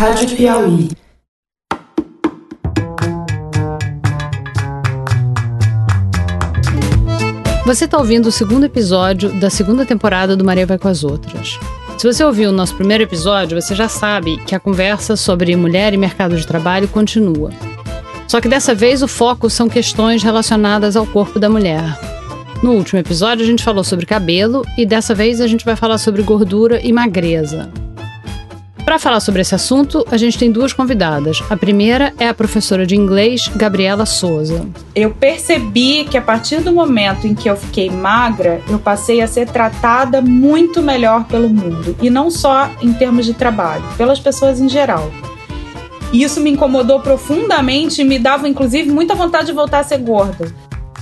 Rádio Piauí. Você está ouvindo o segundo episódio da segunda temporada do Maria Vai com as Outras. Se você ouviu o nosso primeiro episódio, você já sabe que a conversa sobre mulher e mercado de trabalho continua. Só que dessa vez o foco são questões relacionadas ao corpo da mulher. No último episódio a gente falou sobre cabelo e dessa vez a gente vai falar sobre gordura e magreza. Para falar sobre esse assunto, a gente tem duas convidadas. A primeira é a professora de inglês, Gabriela Souza. Eu percebi que a partir do momento em que eu fiquei magra, eu passei a ser tratada muito melhor pelo mundo. E não só em termos de trabalho, pelas pessoas em geral. E isso me incomodou profundamente e me dava, inclusive, muita vontade de voltar a ser gorda.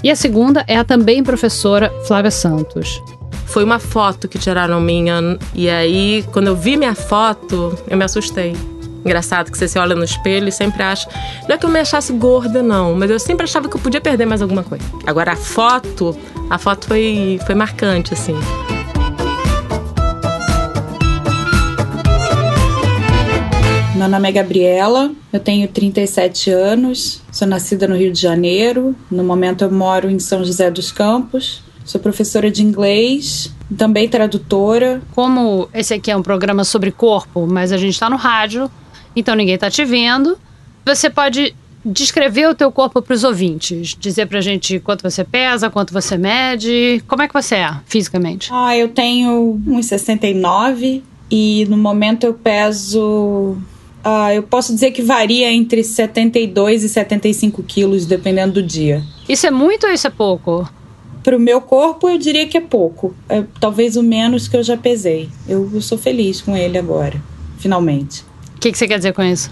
E a segunda é a também professora Flávia Santos. Foi uma foto que tiraram minha. E aí, quando eu vi minha foto, eu me assustei. Engraçado que você se olha no espelho e sempre acha. Não é que eu me achasse gorda, não, mas eu sempre achava que eu podia perder mais alguma coisa. Agora a foto, a foto foi, foi marcante, assim. Meu nome é Gabriela, eu tenho 37 anos, sou nascida no Rio de Janeiro. No momento eu moro em São José dos Campos. Sou professora de inglês, também tradutora. Como esse aqui é um programa sobre corpo, mas a gente está no rádio, então ninguém está te vendo, você pode descrever o teu corpo para os ouvintes, dizer para a gente quanto você pesa, quanto você mede, como é que você é fisicamente? Ah, eu tenho 1,69 e no momento eu peso Uh, eu posso dizer que varia entre 72 e 75 quilos, dependendo do dia. Isso é muito ou isso é pouco? Para o meu corpo, eu diria que é pouco. É talvez o menos que eu já pesei. Eu, eu sou feliz com ele agora, finalmente. O que, que, você quer dizer com isso?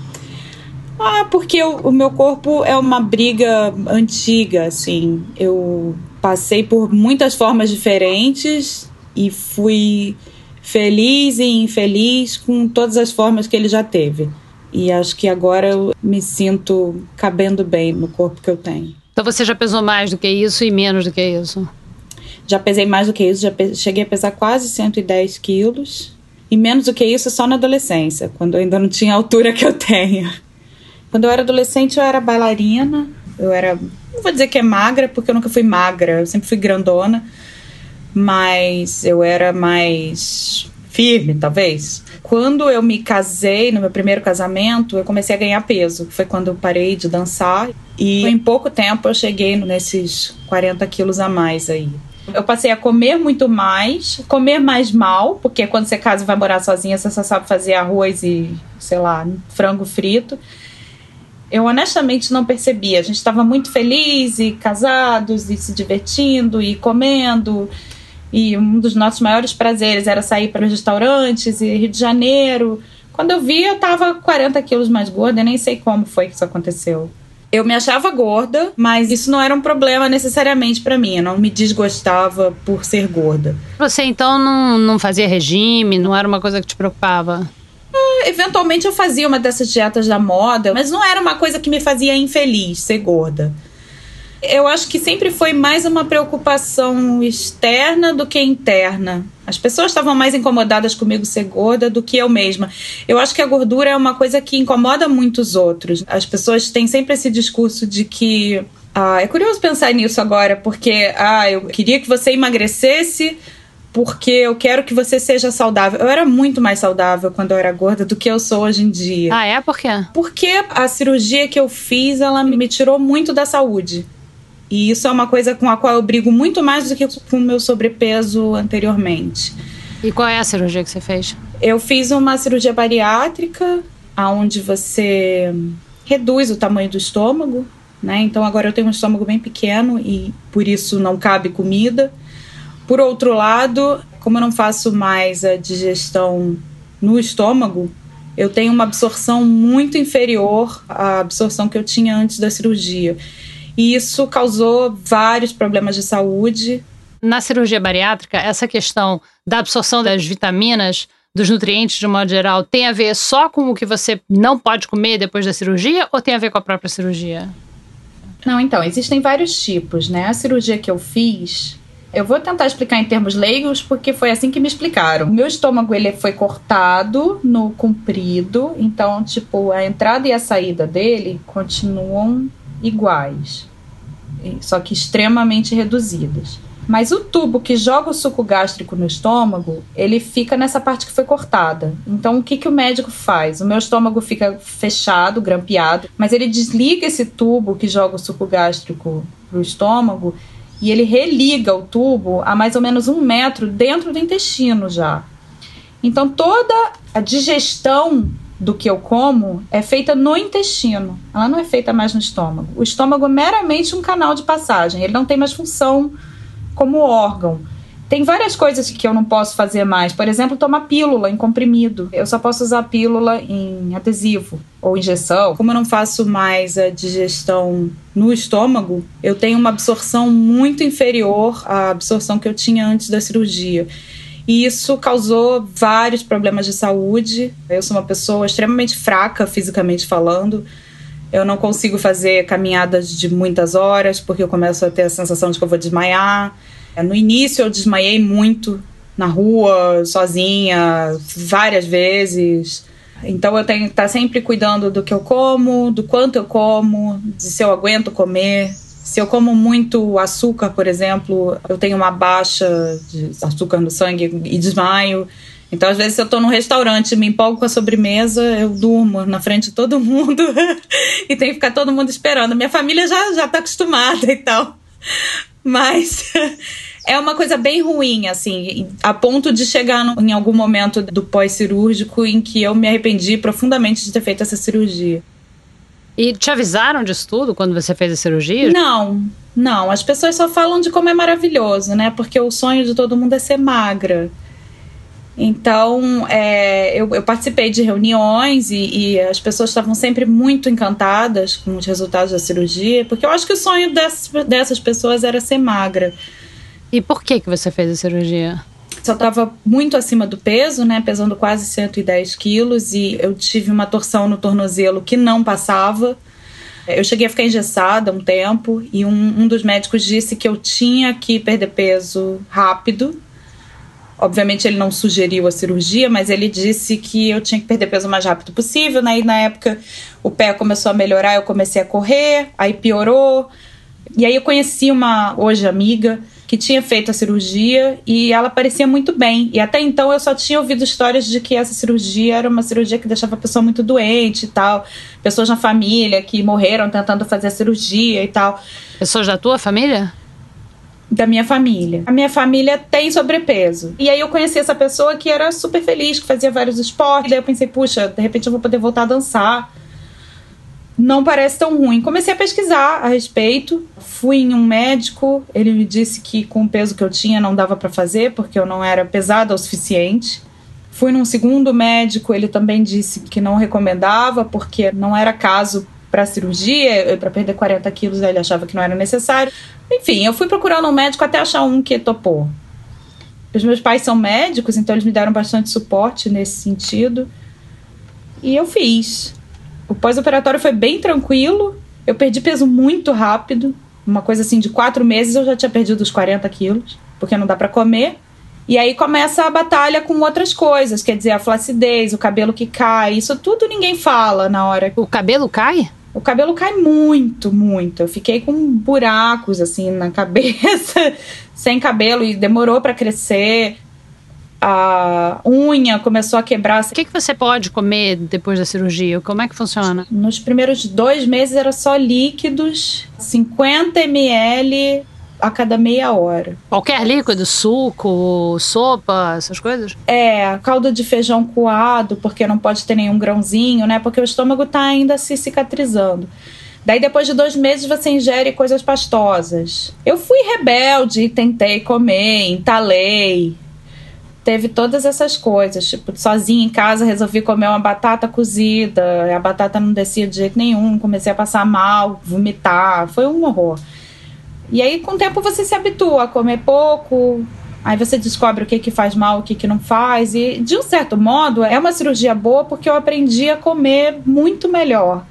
Ah, porque eu, o meu corpo é uma briga antiga, assim. Eu passei por muitas formas diferentes e fui feliz e infeliz com todas as formas que ele já teve. E acho que agora eu me sinto cabendo bem no corpo que eu tenho. Então você já pesou mais do que isso e menos do que isso? Já pesei mais do que isso, já cheguei a pesar quase 110 quilos. E menos do que isso só na adolescência, quando eu ainda não tinha a altura que eu tenho. Quando eu era adolescente, eu era bailarina. Eu era. Não vou dizer que é magra, porque eu nunca fui magra, eu sempre fui grandona mas eu era mais firme, talvez. Quando eu me casei, no meu primeiro casamento, eu comecei a ganhar peso. Foi quando eu parei de dançar. E em pouco tempo eu cheguei nesses 40 quilos a mais aí. Eu passei a comer muito mais, comer mais mal, porque quando você casa e vai morar sozinha, você só sabe fazer arroz e, sei lá, frango frito. Eu honestamente não percebia. A gente estava muito feliz e casados e se divertindo e comendo. E um dos nossos maiores prazeres era sair para os restaurantes e Rio de Janeiro. Quando eu vi, eu tava 40 quilos mais gorda, eu nem sei como foi que isso aconteceu. Eu me achava gorda, mas isso não era um problema necessariamente para mim. Eu não me desgostava por ser gorda. Você então não, não fazia regime? Não era uma coisa que te preocupava? Ah, eventualmente eu fazia uma dessas dietas da moda, mas não era uma coisa que me fazia infeliz ser gorda eu acho que sempre foi mais uma preocupação externa do que interna. As pessoas estavam mais incomodadas comigo ser gorda do que eu mesma. Eu acho que a gordura é uma coisa que incomoda muitos outros. As pessoas têm sempre esse discurso de que. Ah, é curioso pensar nisso agora, porque ah, eu queria que você emagrecesse porque eu quero que você seja saudável. Eu era muito mais saudável quando eu era gorda do que eu sou hoje em dia. Ah, é? Por quê? Porque a cirurgia que eu fiz, ela me tirou muito da saúde. E isso é uma coisa com a qual eu brigo muito mais do que com o meu sobrepeso anteriormente. E qual é a cirurgia que você fez? Eu fiz uma cirurgia bariátrica, onde você reduz o tamanho do estômago, né? Então agora eu tenho um estômago bem pequeno e por isso não cabe comida. Por outro lado, como eu não faço mais a digestão no estômago, eu tenho uma absorção muito inferior à absorção que eu tinha antes da cirurgia. E isso causou vários problemas de saúde. Na cirurgia bariátrica, essa questão da absorção das vitaminas, dos nutrientes de um modo geral, tem a ver só com o que você não pode comer depois da cirurgia ou tem a ver com a própria cirurgia? Não, então, existem vários tipos, né? A cirurgia que eu fiz, Eu vou tentar explicar em termos leigos porque foi assim que me explicaram. Meu estômago ele foi cortado no comprido, então tipo a entrada e a saída dele continuam iguais, só que extremamente reduzidas. Mas o tubo que joga o suco gástrico no estômago, ele fica nessa parte que foi cortada. Então, o que, que o médico faz? O meu estômago fica fechado, grampeado, mas ele desliga esse tubo que joga o suco gástrico pro estômago e ele religa o tubo a mais ou menos um metro dentro do intestino já. Então, toda a digestão do que eu como é feita no intestino. Ela não é feita mais no estômago. O estômago é meramente um canal de passagem. Ele não tem mais função como órgão. Tem várias coisas que eu não posso fazer mais. Por exemplo, tomar pílula em comprimido. Eu só posso usar pílula em adesivo ou injeção. Como eu não faço mais a digestão no estômago, eu tenho uma absorção muito inferior à absorção que eu tinha antes da cirurgia. E isso causou vários problemas de saúde. Eu sou uma pessoa extremamente fraca fisicamente falando. Eu não consigo fazer caminhadas de muitas horas porque eu começo a ter a sensação de que eu vou desmaiar. No início eu desmaiei muito na rua, sozinha, várias vezes. Então eu tenho que estar sempre cuidando do que eu como, do quanto eu como, de se eu aguento comer. Se eu como muito açúcar, por exemplo, eu tenho uma baixa de açúcar no sangue e desmaio. Então, às vezes, se eu tô num restaurante e me empolgo com a sobremesa, eu durmo na frente de todo mundo e tem que ficar todo mundo esperando. Minha família já, já tá acostumada e tal. Mas é uma coisa bem ruim, assim, a ponto de chegar no, em algum momento do pós-cirúrgico em que eu me arrependi profundamente de ter feito essa cirurgia. E te avisaram disso tudo quando você fez a cirurgia? Não, não. As pessoas só falam de como é maravilhoso, né? Porque o sonho de todo mundo é ser magra. Então, é, eu, eu, participei de reuniões e, e as pessoas estavam sempre muito encantadas com os resultados da cirurgia, porque eu acho que o sonho dessas, dessas pessoas era ser magra. E por que, que você fez a cirurgia? Só estava muito acima do peso, né? Pesando quase 110 quilos e eu tive uma torção no tornozelo que não passava. Eu cheguei a ficar engessada um tempo e um, um dos médicos disse que eu tinha que perder peso rápido Obviamente ele não sugeriu a cirurgia, mas ele disse que eu tinha que perder peso o mais rápido possível. Né? E na época o pé começou a melhorar, eu comecei a correr, aí piorou. E aí eu conheci uma hoje amiga que tinha feito a cirurgia e ela parecia muito bem. E até então eu só tinha ouvido histórias de que essa cirurgia era uma cirurgia que deixava a pessoa muito doente e tal. Pessoas na família que morreram tentando fazer a cirurgia e tal. Pessoas da tua família? da minha família. A minha família tem sobrepeso. E aí eu conheci essa pessoa que era super feliz, que fazia vários esportes. Daí eu pensei, puxa, de repente eu vou poder voltar a dançar. Não parece tão ruim. Comecei a pesquisar a respeito. Fui em um médico, ele me disse que com o peso que eu tinha não dava para fazer, porque eu não era pesada o suficiente. Fui num segundo médico, ele também disse que não recomendava, porque não era caso para cirurgia, para perder 40 quilos, ele achava que não era necessário. Enfim, eu fui procurando um médico até achar um que topou. Os meus pais são médicos, então eles me deram bastante suporte nesse sentido. E eu fiz. O pós-operatório foi bem tranquilo. Eu perdi peso muito rápido. Uma coisa assim, de quatro meses eu já tinha perdido os 40 quilos, porque não dá para comer. E aí começa a batalha com outras coisas, quer dizer, a flacidez, o cabelo que cai, isso tudo ninguém fala na hora. O cabelo cai? O cabelo cai muito, muito. Eu fiquei com buracos assim na cabeça, sem cabelo e demorou para crescer. A unha começou a quebrar. O que, que você pode comer depois da cirurgia? Como é que funciona? Nos primeiros dois meses era só líquidos, 50 ml a cada meia hora. Qualquer líquido, suco, sopa, essas coisas? É, calda de feijão coado, porque não pode ter nenhum grãozinho, né? Porque o estômago tá ainda se cicatrizando. Daí, depois de dois meses, você ingere coisas pastosas. Eu fui rebelde, tentei comer, entalei. Teve todas essas coisas. Tipo, sozinha em casa, resolvi comer uma batata cozida. A batata não descia de jeito nenhum. Comecei a passar mal, vomitar. Foi um horror. E aí, com o tempo, você se habitua a comer pouco, aí você descobre o que, que faz mal, o que, que não faz. E, de um certo modo, é uma cirurgia boa porque eu aprendi a comer muito melhor.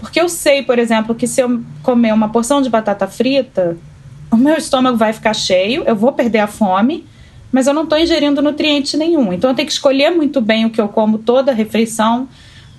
Porque eu sei, por exemplo, que se eu comer uma porção de batata frita, o meu estômago vai ficar cheio, eu vou perder a fome, mas eu não estou ingerindo nutriente nenhum. Então eu tenho que escolher muito bem o que eu como toda refeição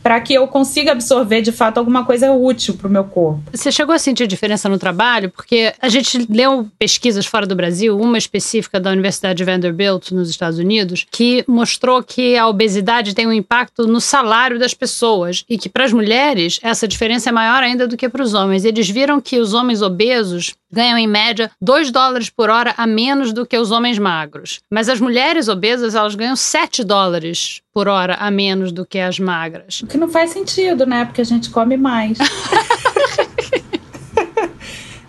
para que eu consiga absorver de fato alguma coisa útil para o meu corpo. Você chegou a sentir diferença no trabalho? Porque a gente leu pesquisas fora do Brasil, uma específica da Universidade de Vanderbilt, nos Estados Unidos, que mostrou que a obesidade tem um impacto no salário das pessoas e que para as mulheres essa diferença é maior ainda do que para os homens. Eles viram que os homens obesos ganham em média 2 dólares por hora a menos do que os homens magros. Mas as mulheres obesas, elas ganham 7 dólares por hora a menos do que as magras. O que não faz sentido, né? Porque a gente come mais.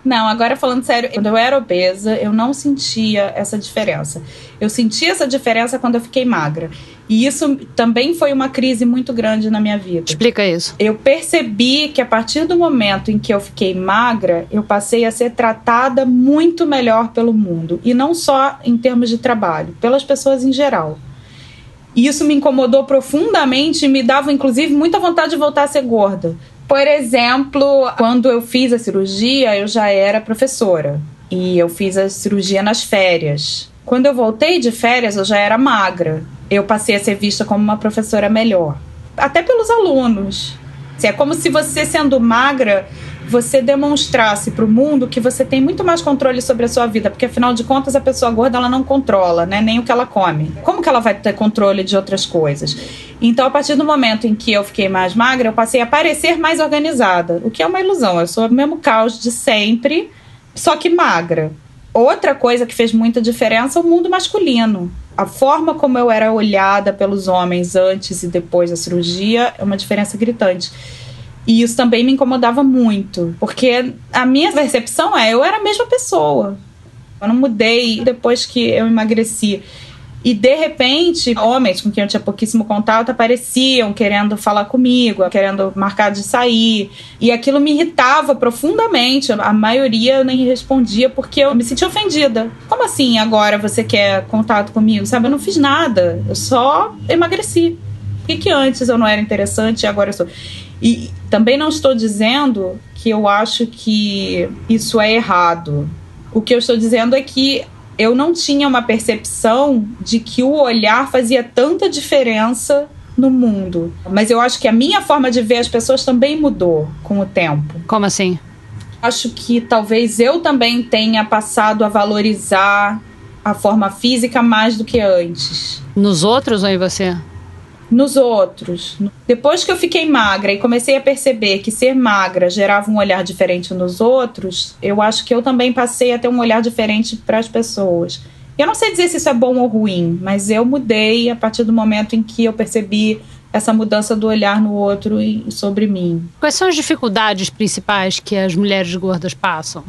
Não, agora falando sério, quando eu era obesa, eu não sentia essa diferença. Eu sentia essa diferença quando eu fiquei magra. E isso também foi uma crise muito grande na minha vida. Explica isso. Eu percebi que a partir do momento em que eu fiquei magra, eu passei a ser tratada muito melhor pelo mundo. E não só em termos de trabalho, pelas pessoas em geral. E isso me incomodou profundamente e me dava, inclusive, muita vontade de voltar a ser gorda. Por exemplo, quando eu fiz a cirurgia, eu já era professora. E eu fiz a cirurgia nas férias. Quando eu voltei de férias, eu já era magra. Eu passei a ser vista como uma professora melhor. Até pelos alunos. É como se você, sendo magra, você demonstrasse para o mundo que você tem muito mais controle sobre a sua vida, porque afinal de contas a pessoa gorda ela não controla, né, nem o que ela come. Como que ela vai ter controle de outras coisas? Então, a partir do momento em que eu fiquei mais magra, eu passei a parecer mais organizada, o que é uma ilusão. Eu sou o mesmo caos de sempre, só que magra. Outra coisa que fez muita diferença é o mundo masculino. A forma como eu era olhada pelos homens antes e depois da cirurgia é uma diferença gritante. E isso também me incomodava muito, porque a minha percepção é eu era a mesma pessoa. Eu não mudei depois que eu emagreci. E de repente, homens com quem eu tinha pouquíssimo contato apareciam querendo falar comigo, querendo marcar de sair. E aquilo me irritava profundamente. A maioria nem respondia porque eu me sentia ofendida. Como assim agora você quer contato comigo? Sabe, eu não fiz nada. Eu só emagreci. Por que, que antes eu não era interessante e agora eu sou? E também não estou dizendo que eu acho que isso é errado. O que eu estou dizendo é que eu não tinha uma percepção de que o olhar fazia tanta diferença no mundo. Mas eu acho que a minha forma de ver as pessoas também mudou com o tempo. Como assim? Acho que talvez eu também tenha passado a valorizar a forma física mais do que antes. Nos outros ou em você? Nos outros. Depois que eu fiquei magra e comecei a perceber que ser magra gerava um olhar diferente nos outros, eu acho que eu também passei a ter um olhar diferente para as pessoas. Eu não sei dizer se isso é bom ou ruim, mas eu mudei a partir do momento em que eu percebi essa mudança do olhar no outro e sobre mim. Quais são as dificuldades principais que as mulheres gordas passam?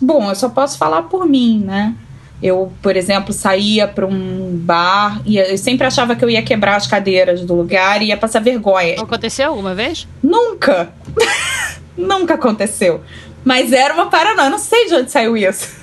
Bom, eu só posso falar por mim, né? Eu, por exemplo, saía para um bar e eu sempre achava que eu ia quebrar as cadeiras do lugar e ia passar vergonha. Aconteceu alguma vez? Nunca! Nunca aconteceu. Mas era uma paranoia, não sei de onde saiu isso.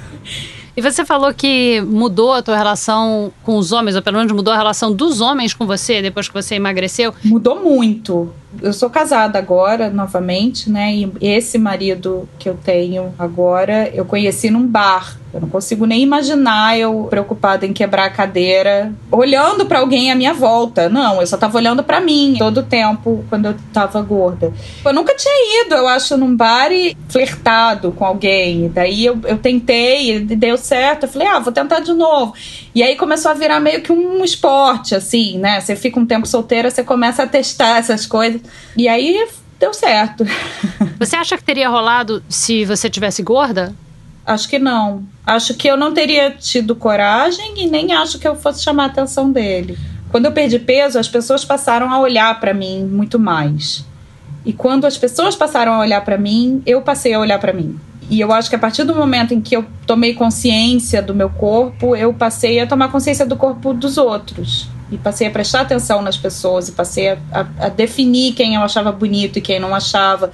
E você falou que mudou a tua relação com os homens, ou pelo menos mudou a relação dos homens com você depois que você emagreceu? Mudou muito. Eu sou casada agora, novamente, né? E esse marido que eu tenho agora, eu conheci num bar. Eu não consigo nem imaginar eu preocupada em quebrar a cadeira, olhando para alguém à minha volta. Não, eu só tava olhando para mim todo o tempo quando eu tava gorda. Eu nunca tinha ido, eu acho, num bar e flertado com alguém. Daí eu, eu tentei, deu certo. Eu falei, ah, vou tentar de novo. E aí começou a virar meio que um esporte, assim, né? Você fica um tempo solteira, você começa a testar essas coisas. E aí deu certo. Você acha que teria rolado se você tivesse gorda? Acho que não. Acho que eu não teria tido coragem e nem acho que eu fosse chamar a atenção dele. Quando eu perdi peso, as pessoas passaram a olhar para mim muito mais. E quando as pessoas passaram a olhar para mim, eu passei a olhar para mim. E eu acho que a partir do momento em que eu tomei consciência do meu corpo, eu passei a tomar consciência do corpo dos outros. E passei a prestar atenção nas pessoas e passei a, a, a definir quem eu achava bonito e quem não achava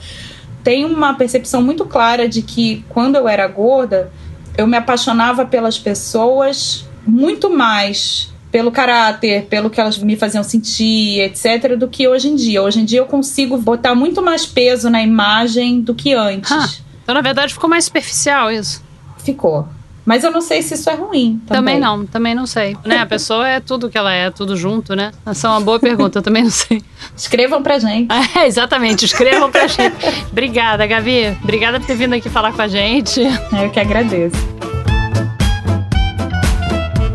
tenho uma percepção muito clara de que quando eu era gorda, eu me apaixonava pelas pessoas muito mais pelo caráter, pelo que elas me faziam sentir, etc, do que hoje em dia. Hoje em dia eu consigo botar muito mais peso na imagem do que antes. Então, na verdade, ficou mais superficial isso. ficou. Mas eu não sei se isso é ruim. Também, Também não, também não sei. Né? A pessoa é tudo que ela é, tudo junto, né? Essa é uma boa pergunta, eu também não sei. Escrevam pra gente. É, exatamente, escrevam pra gente. Obrigada, Gabi. Obrigada por ter vindo aqui falar com a gente. Eu que agradeço.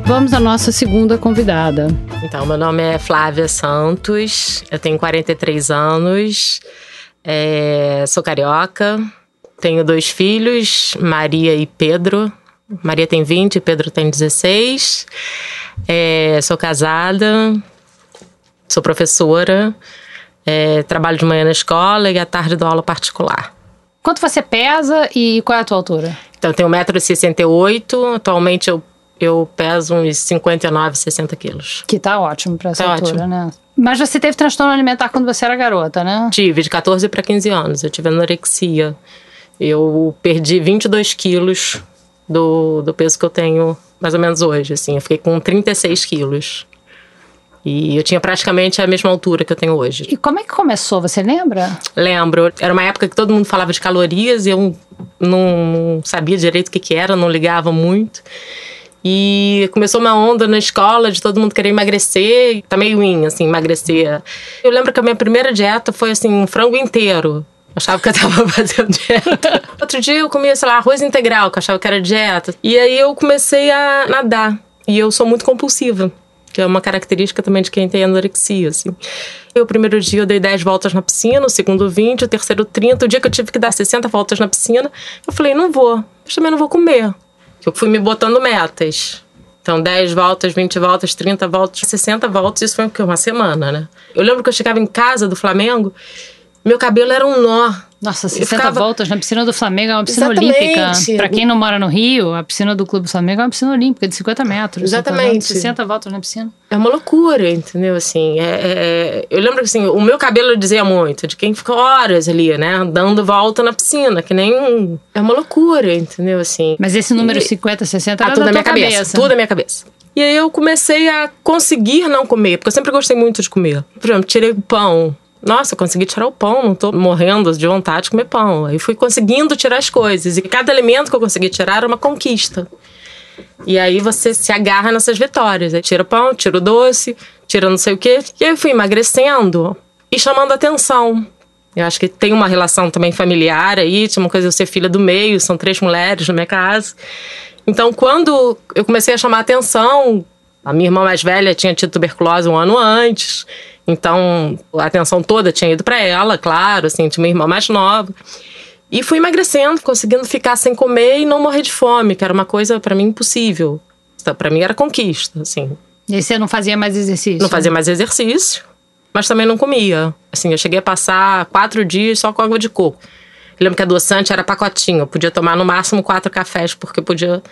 Vamos à nossa segunda convidada. Então, meu nome é Flávia Santos, eu tenho 43 anos, é, sou carioca, tenho dois filhos, Maria e Pedro. Maria tem 20, Pedro tem 16. É, sou casada, sou professora, é, trabalho de manhã na escola e à tarde dou aula particular. Quanto você pesa e qual é a tua altura? Então, eu tenho 1,68m, atualmente eu, eu peso uns 59, 60 quilos. Que tá ótimo pra essa Tá altura, ótimo. né? Mas você teve transtorno alimentar quando você era garota, né? Tive de 14 para 15 anos, eu tive anorexia. Eu perdi 22 quilos do, do peso que eu tenho mais ou menos hoje, assim. Eu fiquei com 36 quilos. E eu tinha praticamente a mesma altura que eu tenho hoje. E como é que começou? Você lembra? Lembro, era uma época que todo mundo falava de calorias e eu não sabia direito o que, que era, não ligava muito. E começou uma onda na escola de todo mundo querer emagrecer, tá meio in, assim, emagrecer. Eu lembro que a minha primeira dieta foi, assim, um frango inteiro. Achava que eu tava fazendo dieta. Outro dia eu comia, sei lá, arroz integral, que eu achava que era dieta. E aí eu comecei a nadar. E eu sou muito compulsiva, que é uma característica também de quem tem anorexia, assim. E o primeiro dia eu dei 10 voltas na piscina, o segundo 20, o terceiro 30. O dia que eu tive que dar 60 voltas na piscina, eu falei, não vou, mas também não vou comer. Eu fui me botando metas. Então, 10 voltas, 20 voltas, 30 voltas, 60 voltas, isso foi? Uma semana, né? Eu lembro que eu chegava em casa do Flamengo, meu cabelo era um nó. Nossa, Eu 60 ficava- voltas na piscina do Flamengo é uma piscina Exatamente. olímpica. Pra quem não mora no Rio, a piscina do Clube do Flamengo é uma piscina olímpica de 50 metros. Você tá Exatamente. dando 60 voltas na piscina. É uma loucura, entendeu? Assim, é, é- é- eu lembro que assim, o meu cabelo dizia muito, de quem fica horas ali, né? Dando volta na piscina, que nem um. É uma loucura, entendeu? Assim. Mas esse número E- 50, 60 Ah, era tudo da na minha tua cabeça. Tudo na minha cabeça. E aí eu comecei a conseguir não comer, porque eu sempre gostei muito de comer. Por exemplo, tirei o pão. Nossa, consegui tirar o pão, não tô morrendo de vontade de comer pão. Aí fui conseguindo tirar as coisas. E cada alimento que eu consegui tirar era uma conquista. E aí você se agarra nessas vitórias. Aí tira o pão, tira o doce, tira não sei o quê. E eu fui emagrecendo e chamando atenção. Eu acho que tem uma relação também familiar aí, tinha uma coisa eu ser filha do meio, são três mulheres na minha casa. Então, quando eu comecei a chamar atenção, a minha irmã mais velha tinha tido tuberculose um ano antes, então a atenção toda tinha ido para ela, claro, assim, tinha uma irmã mais nova. E fui emagrecendo, conseguindo ficar sem comer e não morrer de fome, que era uma coisa para mim impossível. Para mim era conquista, assim. E você não fazia mais exercício? Não fazia mais exercício, mas também não comia. Assim, eu cheguei a passar quatro dias só com água de coco. Eu lembro que adoçante era pacotinho. Eu podia tomar no máximo quatro cafés, porque eu podia,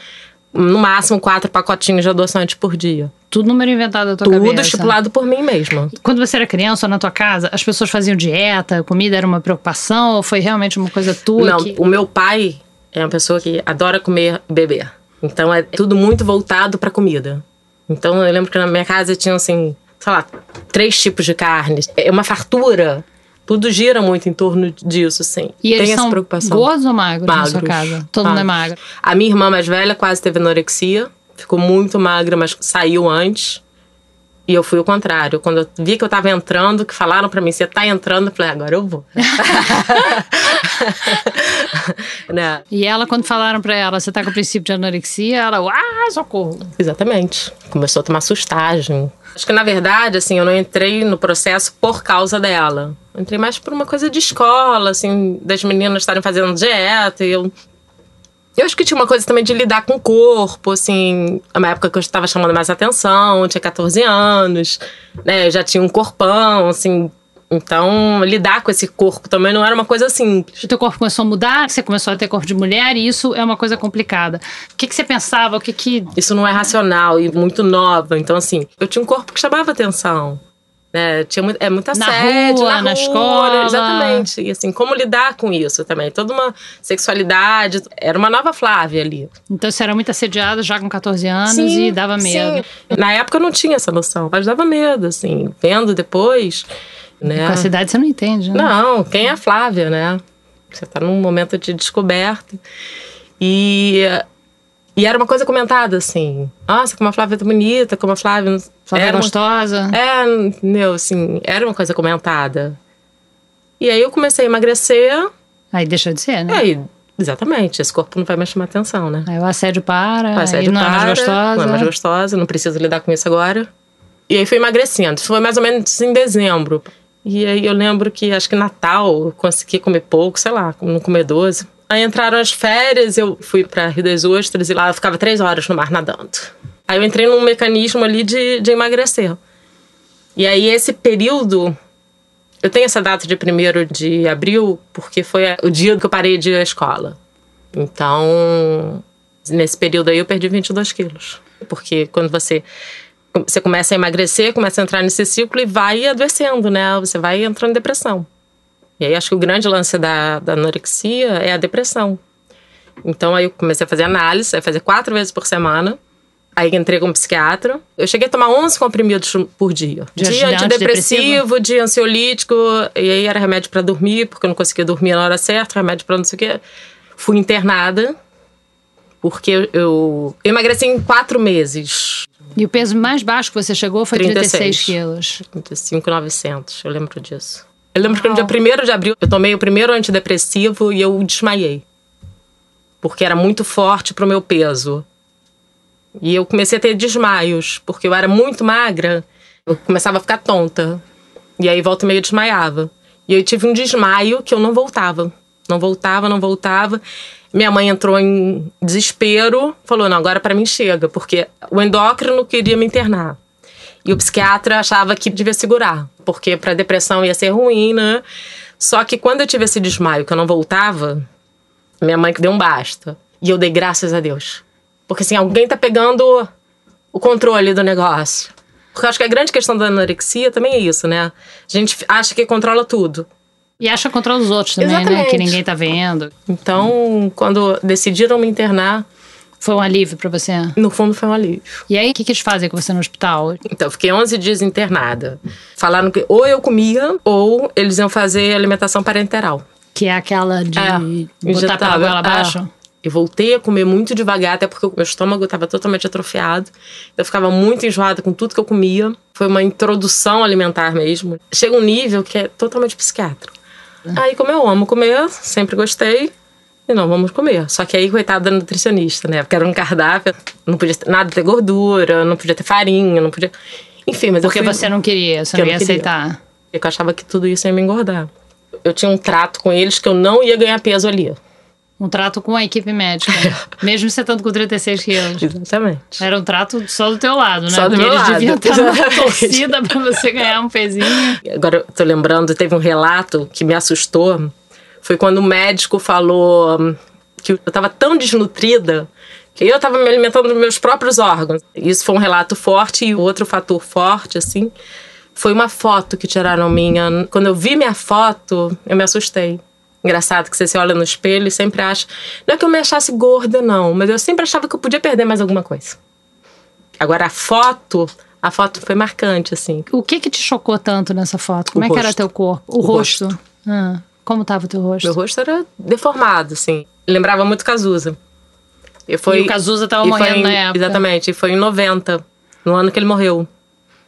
no máximo, quatro pacotinhos de adoçante por dia. Tudo número inventado da tua Tudo cabeça. estipulado por mim mesma. Quando você era criança ou na tua casa, as pessoas faziam dieta, comida era uma preocupação ou foi realmente uma coisa tua Não, que... o meu pai é uma pessoa que adora comer e beber. Então é tudo muito voltado pra comida. Então eu lembro que na minha casa tinha assim, sei lá, três tipos de carnes. É uma fartura. Tudo gira muito em torno disso, assim. E eles Tem essa são preocupação. gordos ou magros, na sua Magros. casa? Todo mundo é magro. A minha irmã mais velha quase teve anorexia. Ficou muito magra, mas saiu antes. E eu fui o contrário. Quando eu vi que eu tava entrando, que falaram pra mim, você tá entrando, eu falei, agora eu vou. né? E ela, quando falaram pra ela, você tá com o princípio de anorexia, ela, ah, socorro. Exatamente. Começou a tomar sustagem. Acho que, na verdade, assim, eu não entrei no processo por causa dela. Eu entrei mais por uma coisa de escola, assim, das meninas estarem fazendo dieta e eu... Eu acho que tinha uma coisa também de lidar com o corpo, assim, uma época que eu estava chamando mais atenção, tinha 14 anos, né, eu já tinha um corpão, assim, então lidar com esse corpo também não era uma coisa simples. O teu corpo começou a mudar, você começou a ter corpo de mulher e isso é uma coisa complicada. O que, que você pensava? O que que... Isso não é racional e muito nova. Então, assim, eu tinha um corpo que chamava atenção. Né? Tinha muito, é muito Na assédio, rua, na, na rua, escola. Exatamente. E assim, como lidar com isso também. Toda uma sexualidade. Era uma nova Flávia ali. Então você era muito assediada já com 14 anos Sim, e dava medo. sim. Na época eu não tinha essa noção, mas dava medo, assim. Vendo depois, né? Com a cidade você não entende, né? Não, quem é a Flávia, né? Você tá num momento de descoberta. E E era uma coisa comentada, assim. Nossa, como a Flávia tá bonita, como a Flávia. Flávia era uma- gostosa. É, meu, assim, era uma coisa comentada. E aí eu comecei a emagrecer. Aí deixa de ser, né? Aí, exatamente, esse corpo não vai mais chamar atenção, né? Aí o assédio para, O assédio não é mais para, gostosa. Não é mais gostosa, não preciso lidar com isso agora. E aí fui emagrecendo. Isso foi mais ou menos em dezembro. E aí eu lembro que acho que Natal eu consegui comer pouco, sei lá, não comer 12. Aí entraram as férias, eu fui pra Rio das Ostras e lá eu ficava três horas no mar nadando. Aí eu entrei num mecanismo ali de, de emagrecer. E aí esse período. Eu tenho essa data de 1 de abril porque foi o dia que eu parei de ir à escola. Então, nesse período aí eu perdi 22 quilos. Porque quando você, você começa a emagrecer, começa a entrar nesse ciclo e vai adoecendo, né? Você vai entrando em depressão. E aí acho que o grande lance da, da anorexia é a depressão. Então aí eu comecei a fazer análise, aí fazer quatro vezes por semana. Aí entrei com um psiquiatra. Eu cheguei a tomar 11 comprimidos por dia. De dia antidepressivo? dia ansiolítico. E aí era remédio pra dormir, porque eu não conseguia dormir na hora certa, remédio pra não sei o quê. Fui internada, porque eu, eu, eu emagreci em quatro meses. E o peso mais baixo que você chegou foi 36, 36 quilos. 35,900, eu lembro disso. Eu lembro que no dia 1 de abril eu tomei o primeiro antidepressivo e eu desmaiei. Porque era muito forte pro meu peso. E eu comecei a ter desmaios, porque eu era muito magra, eu começava a ficar tonta. E aí volta e meia eu desmaiava. E eu tive um desmaio que eu não voltava. Não voltava, não voltava. Minha mãe entrou em desespero, falou: não, agora para mim chega, porque o endócrino queria me internar. E o psiquiatra achava que devia segurar, porque para depressão ia ser ruim, né? Só que quando eu tive esse desmaio que eu não voltava, minha mãe que deu um basta. E eu dei graças a Deus. Porque assim, alguém tá pegando o controle do negócio. Porque eu acho que a grande questão da anorexia também é isso, né? A gente acha que controla tudo. E acha controla os outros também, né? Exatamente. Que ninguém tá vendo. Então, quando decidiram me internar, Foi um alívio pra você? no fundo foi um alívio. E aí, o que, que eles fazem com você no hospital? Então, eu fiquei 11 dias internada. Falaram que ou eu comia, ou eles iam fazer alimentação parenteral. Que é aquela de É, botar injetável. pela goela É. abaixo? Eu voltei a comer muito devagar, até porque o meu estômago estava totalmente atrofiado. Eu ficava muito enjoada com tudo que eu comia. Foi uma introdução alimentar mesmo. Chega um nível que é totalmente psiquiátrico. Aí, como eu amo comer, sempre gostei. E não, vamos comer. Só que aí, coitada da nutricionista, né? Porque era um cardápio, não podia ter, nada ter gordura, não podia ter farinha, não podia. Enfim, mas Porque eu fui... você não queria, você não ia não aceitar. Eu achava que tudo isso ia me engordar. Eu tinha um trato com eles que eu não ia ganhar peso ali. Um trato com a equipe médica. mesmo você estando com 36 quilos. Exatamente. Era um trato só do teu lado, né? Só do Porque meu eles lado, deviam estar numa torcida pra você ganhar um pezinho. Agora eu tô lembrando, teve um relato que me assustou. Foi quando o médico falou hum, que eu tava tão desnutrida que eu tava me alimentando dos meus próprios órgãos. Isso foi um relato forte e o outro fator forte, assim, foi uma foto que tiraram minha. Quando eu vi minha foto, eu me assustei. Engraçado que você se olha no espelho e sempre acha. Não é que eu me achasse gorda, não, mas eu sempre achava que eu podia perder mais alguma coisa. Agora a foto, a foto foi marcante, assim. O que que te chocou tanto nessa foto? Como O é que era rosto. teu corpo? O, O rosto. rosto. Ah, como tava o teu rosto? Meu rosto era deformado, assim. Lembrava muito Cazuza. E, foi, E o Cazuza tava morrendo em- na época. Exatamente, e foi em 90, no ano que ele morreu.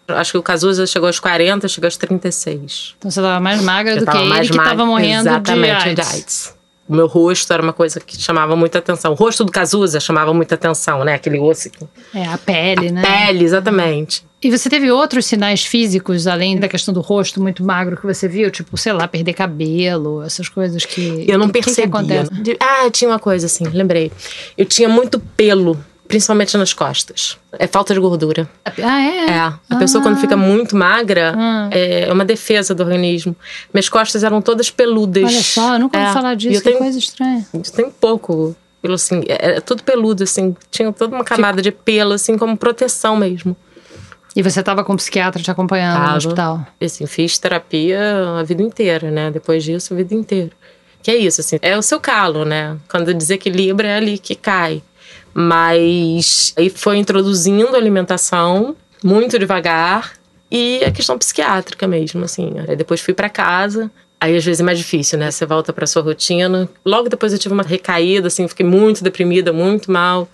Acho que o Cazuza chegou aos 40, chegou aos 36. Então você tava mais magra Eu do que tava ele mais que magra. tava morrendo Exatamente, de AIDS. O meu rosto era uma coisa que chamava muita atenção. O rosto do Cazuza chamava muita atenção, né? Aquele osso aqui. É, a pele, né? Pele, exatamente. E você teve outros sinais físicos, além da questão do rosto muito magro que você viu? Tipo, sei lá, perder cabelo, essas coisas que... Eu não que- que que acontece? De- ah, tinha uma coisa assim, lembrei. Eu tinha muito pelo, principalmente nas costas. É falta de gordura. Ah, é? É, a pessoa quando fica muito magra, Ah. é uma defesa do organismo. Minhas costas eram todas peludas. Olha só, eu nunca ouvi É, falar disso, Eu que tenho, coisa estranha. eu tenho pouco pelo assim, é, é tudo peludo assim, tinha toda uma camada de pelo assim como proteção mesmo. E você tava com um psiquiatra te acompanhando no Tava. hospital? E, assim, fiz terapia a vida inteira, né? Depois disso, a vida inteira. Que é isso, assim, é o seu calo, né? Quando desequilibra é ali que cai. Mas aí foi introduzindo a alimentação muito devagar e a questão psiquiátrica mesmo, assim. Aí depois fui para casa. Aí às vezes é mais difícil, né? Você volta para sua rotina. Logo depois eu tive uma recaída, assim, fiquei muito deprimida, muito mal.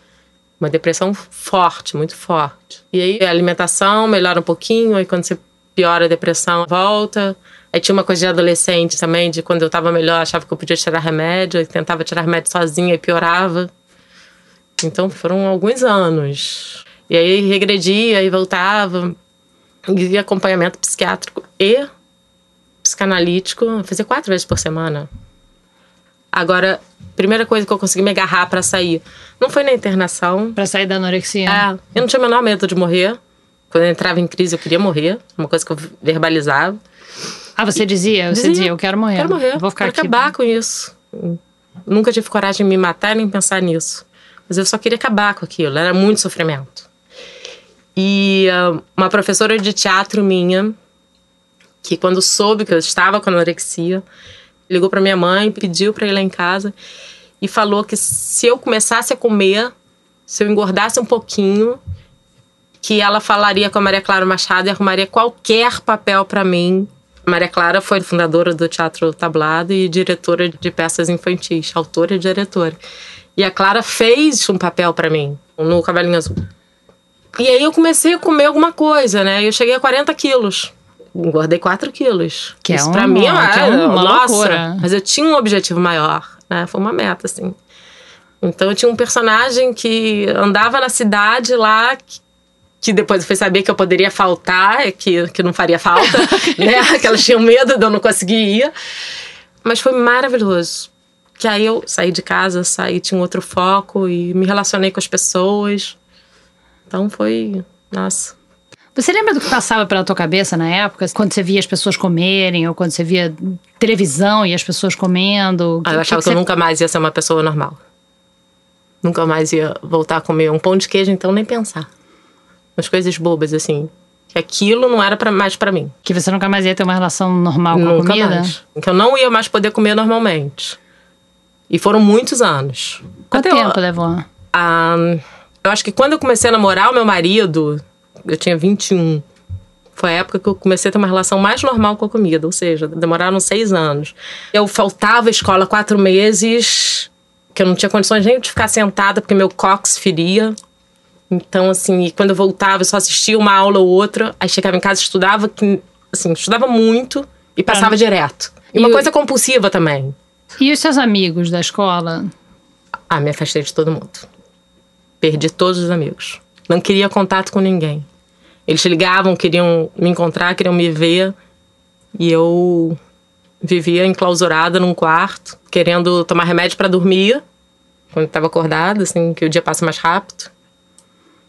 Uma depressão forte, muito forte. E aí a alimentação melhora um pouquinho, aí quando você piora a depressão, volta. Aí tinha uma coisa de adolescente também, de quando eu tava melhor, achava que eu podia tirar remédio, e tentava tirar remédio sozinha e piorava. Então foram alguns anos. E aí regredia e voltava. E acompanhamento psiquiátrico e psicanalítico, fazia quatro vezes por semana. Agora, primeira coisa que eu consegui me agarrar para sair não foi na internação. Pra sair da anorexia? É, eu não tinha o menor medo de morrer. Quando eu entrava em crise, eu queria morrer. Uma coisa que eu verbalizava. Ah, você dizia? Você dizia, eu quero morrer. Quero morrer. Vou ficar quero aqui. acabar com isso. Nunca tive coragem de me matar nem pensar nisso. Mas eu só queria acabar com aquilo. Era muito sofrimento. E ah, uma professora de teatro minha, que quando soube que eu estava com anorexia, ligou para minha mãe, pediu para ir lá em casa e falou que se eu começasse a comer, se eu engordasse um pouquinho, que ela falaria com a Maria Clara Machado e arrumaria qualquer papel para mim. Maria Clara foi fundadora do Teatro Tablado e diretora de peças infantis, autora e diretora. E a Clara fez um papel para mim no Cavalinho Azul. E aí eu comecei a comer alguma coisa, né? Eu cheguei a 40 quilos. Engordei 4 quilos. Que é Isso pra uma- mim é uma, que é uma nossa, loucura. Mas eu tinha um objetivo maior, né? Foi uma meta, assim. Então eu tinha um personagem que andava na cidade lá, que, que depois eu fui saber que eu poderia faltar, que, que não faria falta, né? Que elas tinham medo de eu não conseguir ir. Mas foi maravilhoso. Que aí eu saí de casa, saí, tinha um outro foco e me relacionei com as pessoas. Então foi. Nossa. Você lembra do que passava pela tua cabeça na época? Quando você via as pessoas comerem, ou quando você via televisão e as pessoas comendo? Ah, eu achava que, eu nunca mais ia ser uma pessoa normal. Nunca mais ia voltar a comer um pão de queijo, então nem pensar. Umas coisas bobas, assim. Que aquilo não era pra, mais pra mim. Que você nunca mais ia ter uma relação normal com a Nunca comida? mais. Que eu não ia mais poder comer normalmente. E foram muitos anos. Quanto Até eu- tempo levou? Ah, eu acho que quando eu comecei a namorar o meu marido, eu tinha 21. Foi a época que eu comecei a ter uma relação mais normal com a comida, ou seja, demoraram seis anos. Eu faltava à escola quatro meses, que eu não tinha condições nem de ficar sentada, porque meu cox feria. Então, assim, quando eu voltava, eu só assistia uma aula ou outra, aí chegava em casa, estudava, assim, estudava muito e passava direto. E uma E o- coisa compulsiva também. E os seus amigos da escola? Ah, me afastei de todo mundo. Perdi todos os amigos. Não queria contato com ninguém. Eles ligavam, queriam me encontrar, queriam me ver. E eu vivia enclausurada num quarto, querendo tomar remédio para dormir. Quando estava acordada, assim, que o dia passa mais rápido.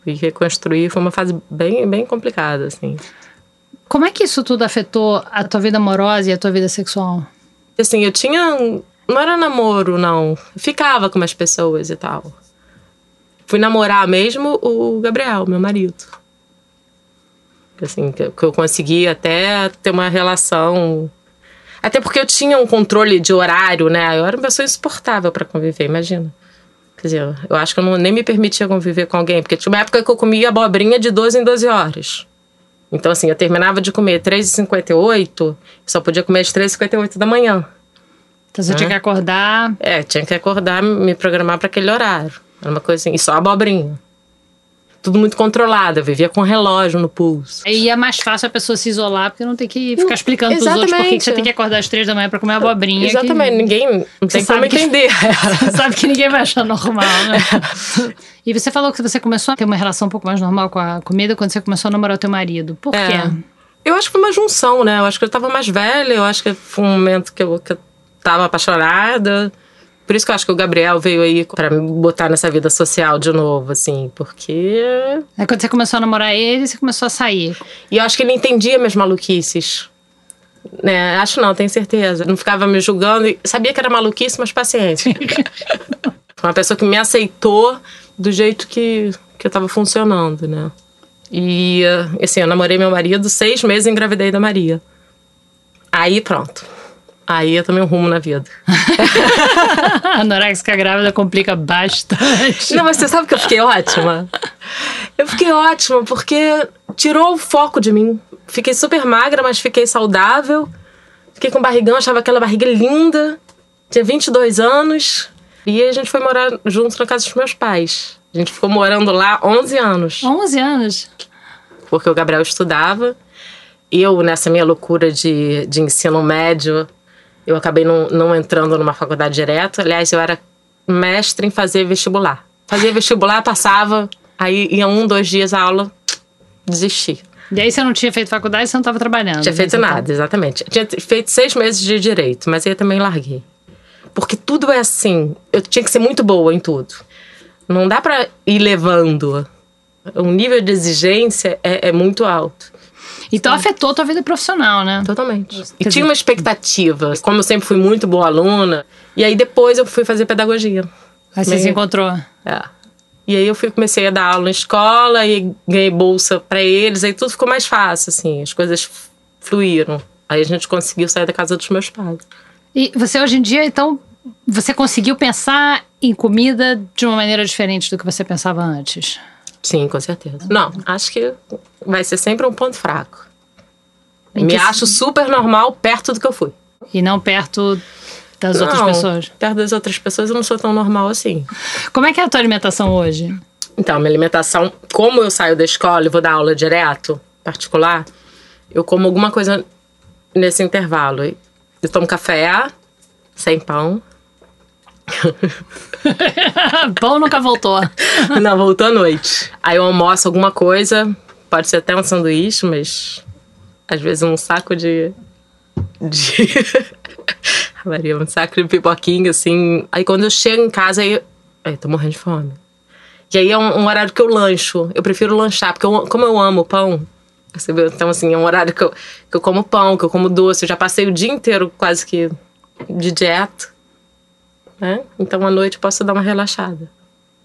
E reconstruir foi uma fase bem, bem complicada, assim. Como é que isso tudo afetou a tua vida amorosa e a tua vida sexual? Assim, eu tinha. Não era namoro, não. Ficava com umas pessoas e tal. Fui namorar mesmo o Gabriel, meu marido. Assim, que eu consegui até ter uma relação. Até porque eu tinha um controle de horário, né? Eu era uma pessoa insuportável para conviver, imagina. Quer dizer, eu acho que eu não, nem me permitia conviver com alguém, porque tinha uma época que eu comia abobrinha de 12 em 12 horas. Então, assim, eu terminava de comer 3h58, só podia comer às 3h58 da manhã. Então você tinha que acordar. É, tinha que acordar, me programar para aquele horário. Era uma coisa assim, e só abobrinha. Tudo muito controlado, eu vivia com relógio no pulso. Aí é mais fácil a pessoa se isolar, porque não tem que ficar explicando pros outros por que que você tem que acordar às três da manhã pra comer abobrinha. que- Exatamente, ninguém não tem como sabe que- entender. Você sabe que ninguém vai achar normal, né? E você falou que você começou a ter uma relação um pouco mais normal com a comida quando você começou a namorar o teu marido. Por É. quê? Eu acho que foi uma junção, né? Eu acho que eu tava mais velha, eu acho que foi um momento que eu, que eu tava apaixonada. Por isso que eu acho que o Gabriel veio aí pra me botar nessa vida social de novo, assim, porque. Aí quando você começou a namorar ele, você começou a sair. E eu acho que ele entendia minhas maluquices. Né? Acho não, tenho certeza. Não ficava me julgando. Sabia que era maluquice, mas paciência. Foi uma pessoa que me aceitou do jeito que, que eu tava funcionando, né? E, assim, eu namorei meu marido seis meses e engravidei da Maria. Aí, pronto. Aí eu tomei um rumo na vida. a anorexia grávida complica bastante. Não, mas você sabe que eu fiquei ótima? Eu fiquei ótima porque tirou o foco de mim. Fiquei super magra, mas fiquei saudável. Fiquei com barrigão, achava aquela barriga linda. Tinha 22 anos. E a gente foi morar juntos na casa dos meus pais. A gente ficou morando lá 11 anos. 11 anos? Porque o Gabriel estudava. Eu, nessa minha loucura de, de ensino médio, eu acabei não, não entrando numa faculdade direto. Aliás, eu era mestre em fazer vestibular. Fazia vestibular, passava, aí ia um, dois dias a aula, desisti. E aí você não tinha feito faculdade, você não estava trabalhando? Tinha feito nada, exatamente. Tinha feito seis meses de direito, mas aí eu também larguei. Porque tudo é assim. Eu tinha que ser muito boa em tudo. Não dá para ir levando. O nível de exigência é, é muito alto. Então Sim. afetou a tua vida profissional, né? Totalmente. E tinha uma expectativa. Como eu sempre fui muito boa aluna. E aí depois eu fui fazer pedagogia. Aí você se encontrou? É. E aí eu fui, comecei a dar aula na escola e ganhei bolsa para eles. Aí tudo ficou mais fácil, assim. As coisas fluíram. Aí a gente conseguiu sair da casa dos meus pais. E você hoje em dia, então, você conseguiu pensar em comida de uma maneira diferente do que você pensava antes? Sim, com certeza. Não, acho que vai ser sempre um ponto fraco. Me acho super normal perto do que eu fui. E não perto das não, outras pessoas? Perto das outras pessoas eu não sou tão normal assim. Como é que é a tua alimentação hoje? Então, minha alimentação, como eu saio da escola e vou dar aula direto, particular, eu como alguma coisa nesse intervalo. Eu tomo café sem pão. pão nunca voltou. Não, voltou à noite. Aí eu almoço alguma coisa, pode ser até um sanduíche, mas às vezes um saco de. de. Maria, um saco de pipoquinha, assim. Aí quando eu chego em casa, aí. Aí tô morrendo de fome. E aí é um, um horário que eu lancho. Eu prefiro lanchar, porque eu, como eu amo pão? Então, assim, é um horário que eu, que eu como pão, que eu como doce. Eu já passei o dia inteiro quase que de dieta. Né? Então, à noite eu posso dar uma relaxada.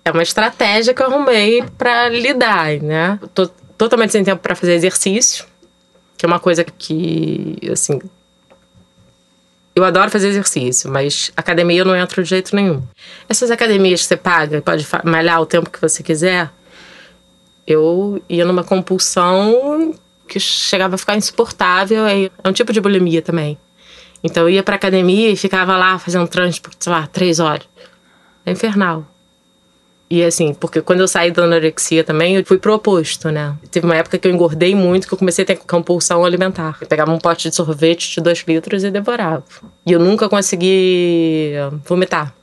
É uma estratégia que eu arrumei para lidar, né? Tô totalmente sem tempo para fazer exercício, que é uma coisa que, assim, eu adoro fazer exercício, mas academia eu não entro de jeito nenhum. Essas academias que você paga, pode malhar o tempo que você quiser, eu ia numa compulsão que chegava a ficar insuportável. É um tipo de bulimia também. Então eu ia pra academia e ficava lá fazendo trânsito sei lá, três horas. É infernal. E assim, porque quando eu saí da anorexia também, eu fui pro oposto, né? Teve uma época que eu engordei muito, que eu comecei a ter compulsão alimentar. Eu pegava um pote de sorvete de dois litros e devorava. E eu nunca consegui vomitar.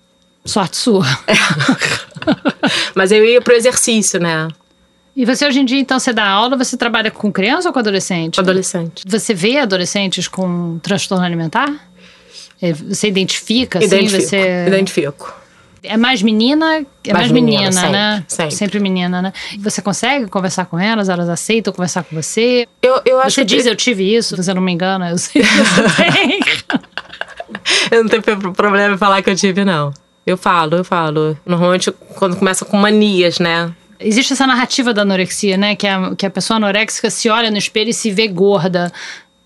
Sorte sua. É. Mas eu ia pro exercício, né? E você hoje em dia, então, você dá aula, você trabalha com criança ou com adolescente? Adolescente. Você vê adolescentes com transtorno alimentar? É, você identifica, assim? Identifico. Você... Identifico. É mais menina, é mais, mais menina, menina sempre, né? Sempre. sempre menina, né? Você consegue conversar com elas? Elas aceitam conversar com você? Eu, eu acho você diz, eu tive isso, você não me engana, eu sei que você tem. eu não tenho problema em falar que eu tive, não. Eu falo, eu falo. Normalmente quando começa com manias, né? Existe essa narrativa da anorexia, né? Que a, que a pessoa anoréxica se olha no espelho e se vê gorda.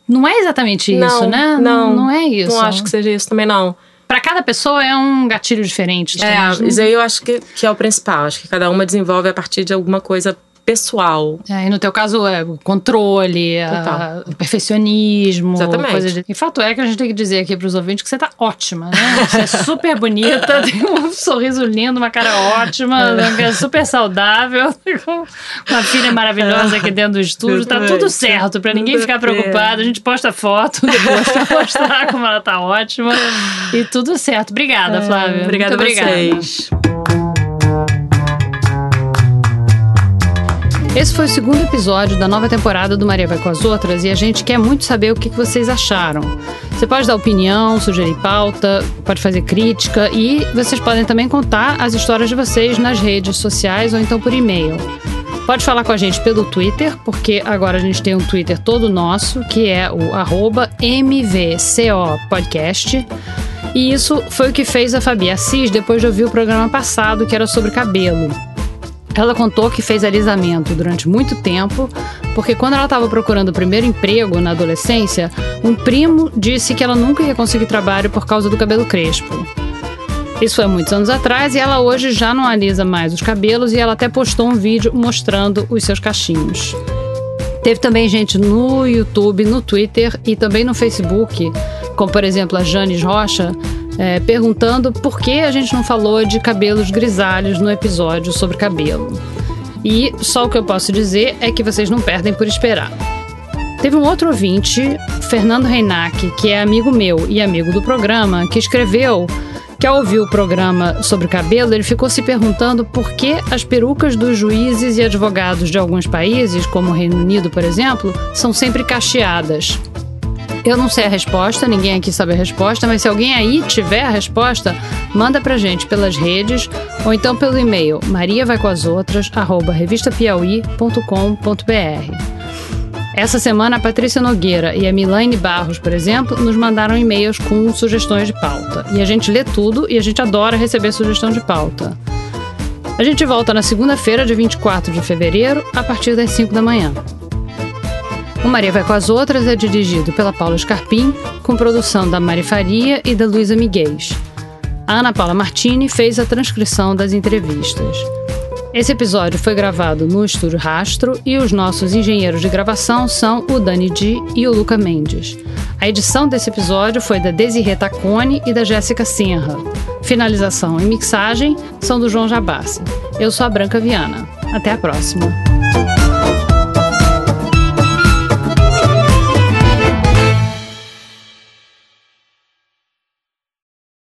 Não é exatamente isso, não, né? Não, não é isso. Não acho que seja isso também, não. Para cada pessoa é um gatilho diferente. É, isso aí eu acho que, que é o principal. Acho que cada uma desenvolve a partir de alguma coisa pessoal. É, e no teu caso é controle, a, o perfeccionismo. Exatamente. De... E fato é que a gente tem que dizer aqui para os ouvintes que você tá ótima, né? Você é super bonita, tem um sorriso lindo, uma cara ótima, é. super saudável, com uma filha maravilhosa aqui dentro do estúdio. Tá tudo certo, para ninguém ficar preocupado. A gente posta foto depois pra mostrar como ela tá ótima. E tudo certo. Obrigada, é, Flávia. Obrigada Muito a vocês. Esse foi o segundo episódio da nova temporada do Maria Vai com as Outras e a gente quer muito saber o que vocês acharam. Você pode dar opinião, sugerir pauta, pode fazer crítica e vocês podem também contar as histórias de vocês nas redes sociais ou então por e-mail. Pode falar com a gente pelo Twitter, porque agora a gente tem um Twitter todo nosso, que é o MVCOPodcast. E isso foi o que fez a Fabi Assis depois de ouvir o programa passado, que era sobre cabelo. Ela contou que fez alisamento durante muito tempo, porque quando ela estava procurando o primeiro emprego na adolescência, um primo disse que ela nunca ia conseguir trabalho por causa do cabelo crespo. Isso foi muitos anos atrás e ela hoje já não alisa mais os cabelos e ela até postou um vídeo mostrando os seus cachinhos. Teve também gente no YouTube, no Twitter e também no Facebook, como por exemplo a Janes Rocha, é, perguntando por que a gente não falou de cabelos grisalhos no episódio sobre cabelo. E só o que eu posso dizer é que vocês não perdem por esperar. Teve um outro ouvinte, Fernando Reinac, que é amigo meu e amigo do programa, que escreveu que ao ouvir o programa sobre cabelo, ele ficou se perguntando por que as perucas dos juízes e advogados de alguns países, como o Reino Unido, por exemplo, são sempre cacheadas. Eu não sei a resposta, ninguém aqui sabe a resposta, mas se alguém aí tiver a resposta, manda pra gente pelas redes ou então pelo e-mail mariavaicoasotras@revistapiauí.com.br. Essa semana, a Patrícia Nogueira e a Milaine Barros, por exemplo, nos mandaram e-mails com sugestões de pauta. E a gente lê tudo e a gente adora receber sugestão de pauta. A gente volta na segunda-feira, dia 24 de fevereiro, a partir das 5 da manhã. O Maria Vai com as Outras é dirigido pela Paula Scarpim, com produção da Mari Faria e da Luísa Miguel. A Ana Paula Martini fez a transcrição das entrevistas. Esse episódio foi gravado no Estúdio Rastro e os nossos engenheiros de gravação são o Dani Di e o Luca Mendes. A edição desse episódio foi da Desirê Tacone e da Jéssica Senra. Finalização e mixagem são do João Jabassi. Eu sou a Branca Viana. Até a próxima.